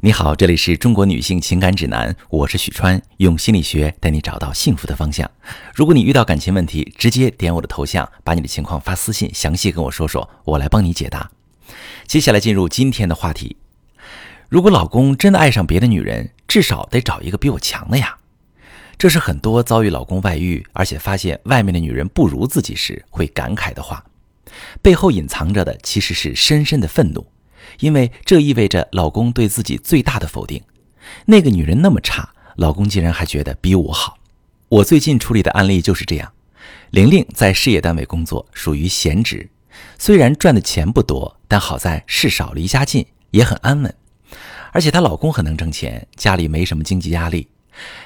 你好，这里是中国女性情感指南，我是许川，用心理学带你找到幸福的方向。如果你遇到感情问题，直接点我的头像，把你的情况发私信，详细跟我说说，我来帮你解答。接下来进入今天的话题：如果老公真的爱上别的女人，至少得找一个比我强的呀。这是很多遭遇老公外遇，而且发现外面的女人不如自己时会感慨的话，背后隐藏着的其实是深深的愤怒。因为这意味着老公对自己最大的否定。那个女人那么差，老公竟然还觉得比我好。我最近处理的案例就是这样。玲玲在事业单位工作，属于闲职，虽然赚的钱不多，但好在事少离家近，也很安稳。而且她老公很能挣钱，家里没什么经济压力。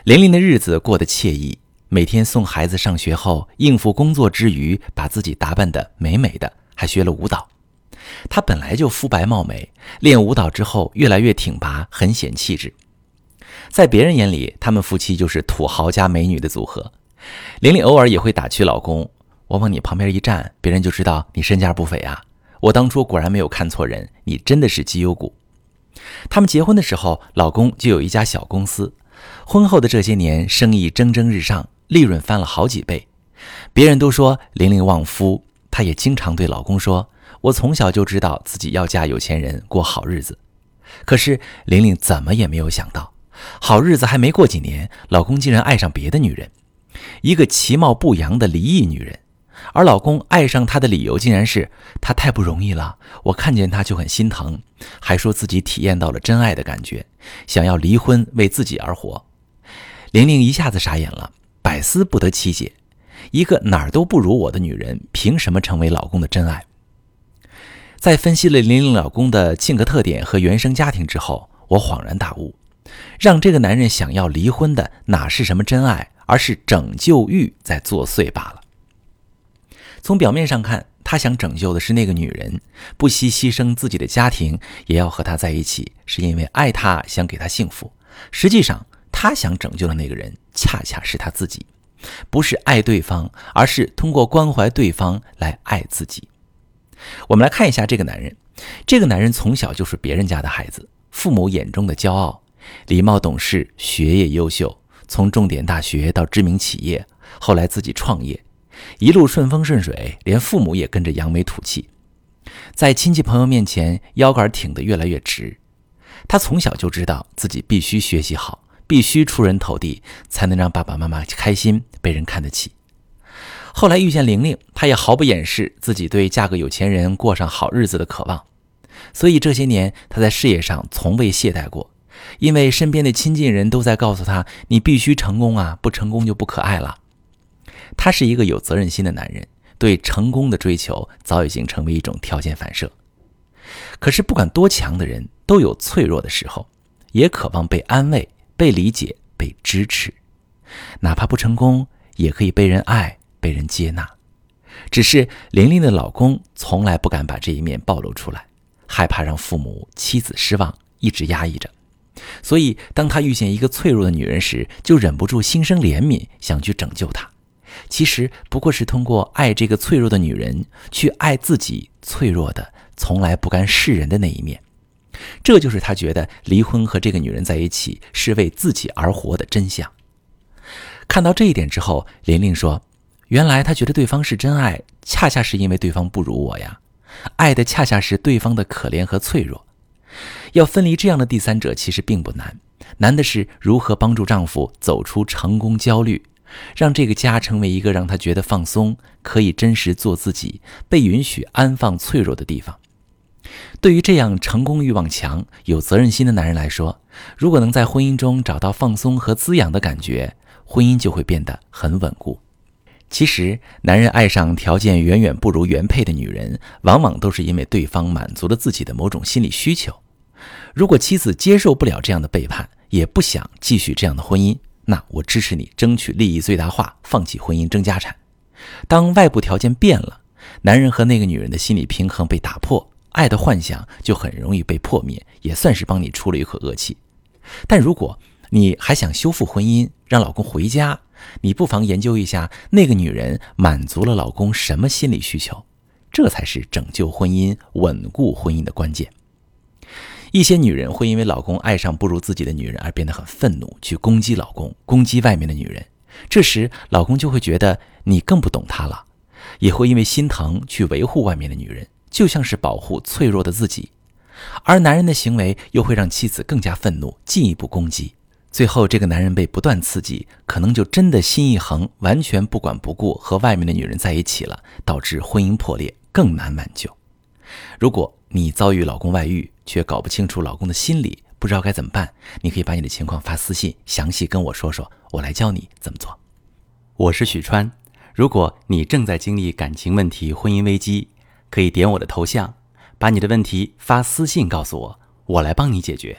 玲玲的日子过得惬意，每天送孩子上学后，应付工作之余，把自己打扮得美美的，还学了舞蹈。她本来就肤白貌美，练舞蹈之后越来越挺拔，很显气质。在别人眼里，他们夫妻就是土豪加美女的组合。玲玲偶尔也会打趣老公：“我往你旁边一站，别人就知道你身价不菲啊！我当初果然没有看错人，你真的是绩优股。”他们结婚的时候，老公就有一家小公司。婚后的这些年，生意蒸蒸日上，利润翻了好几倍。别人都说玲玲旺夫，她也经常对老公说。我从小就知道自己要嫁有钱人过好日子，可是玲玲怎么也没有想到，好日子还没过几年，老公竟然爱上别的女人，一个其貌不扬的离异女人。而老公爱上她的理由竟然是她太不容易了，我看见她就很心疼，还说自己体验到了真爱的感觉，想要离婚为自己而活。玲玲一下子傻眼了，百思不得其解：一个哪儿都不如我的女人，凭什么成为老公的真爱？在分析了玲玲老公的性格特点和原生家庭之后，我恍然大悟：让这个男人想要离婚的哪是什么真爱，而是拯救欲在作祟罢了。从表面上看，他想拯救的是那个女人，不惜牺牲自己的家庭也要和她在一起，是因为爱她，想给她幸福。实际上，他想拯救的那个人恰恰是他自己，不是爱对方，而是通过关怀对方来爱自己。我们来看一下这个男人。这个男人从小就是别人家的孩子，父母眼中的骄傲，礼貌懂事，学业优秀，从重点大学到知名企业，后来自己创业，一路顺风顺水，连父母也跟着扬眉吐气。在亲戚朋友面前，腰杆挺得越来越直。他从小就知道自己必须学习好，必须出人头地，才能让爸爸妈妈开心，被人看得起。后来遇见玲玲，他也毫不掩饰自己对嫁个有钱人、过上好日子的渴望。所以这些年，他在事业上从未懈怠过，因为身边的亲近人都在告诉他：“你必须成功啊，不成功就不可爱了。”他是一个有责任心的男人，对成功的追求早已经成为一种条件反射。可是，不管多强的人，都有脆弱的时候，也渴望被安慰、被理解、被支持，哪怕不成功，也可以被人爱。被人接纳，只是玲玲的老公从来不敢把这一面暴露出来，害怕让父母、妻子失望，一直压抑着。所以，当他遇见一个脆弱的女人时，就忍不住心生怜悯，想去拯救她。其实不过是通过爱这个脆弱的女人，去爱自己脆弱的、从来不甘示人的那一面。这就是他觉得离婚和这个女人在一起是为自己而活的真相。看到这一点之后，玲玲说。原来他觉得对方是真爱，恰恰是因为对方不如我呀。爱的恰恰是对方的可怜和脆弱。要分离这样的第三者其实并不难，难的是如何帮助丈夫走出成功焦虑，让这个家成为一个让他觉得放松、可以真实做自己、被允许安放脆弱的地方。对于这样成功欲望强、有责任心的男人来说，如果能在婚姻中找到放松和滋养的感觉，婚姻就会变得很稳固。其实，男人爱上条件远远不如原配的女人，往往都是因为对方满足了自己的某种心理需求。如果妻子接受不了这样的背叛，也不想继续这样的婚姻，那我支持你争取利益最大化，放弃婚姻争家产。当外部条件变了，男人和那个女人的心理平衡被打破，爱的幻想就很容易被破灭，也算是帮你出了一口恶气。但如果你还想修复婚姻，让老公回家，你不妨研究一下那个女人满足了老公什么心理需求，这才是拯救婚姻、稳固婚姻的关键。一些女人会因为老公爱上不如自己的女人而变得很愤怒，去攻击老公，攻击外面的女人。这时，老公就会觉得你更不懂他了，也会因为心疼去维护外面的女人，就像是保护脆弱的自己。而男人的行为又会让妻子更加愤怒，进一步攻击。最后，这个男人被不断刺激，可能就真的心一横，完全不管不顾和外面的女人在一起了，导致婚姻破裂，更难挽救。如果你遭遇老公外遇，却搞不清楚老公的心理，不知道该怎么办，你可以把你的情况发私信，详细跟我说说，我来教你怎么做。我是许川，如果你正在经历感情问题、婚姻危机，可以点我的头像，把你的问题发私信告诉我，我来帮你解决。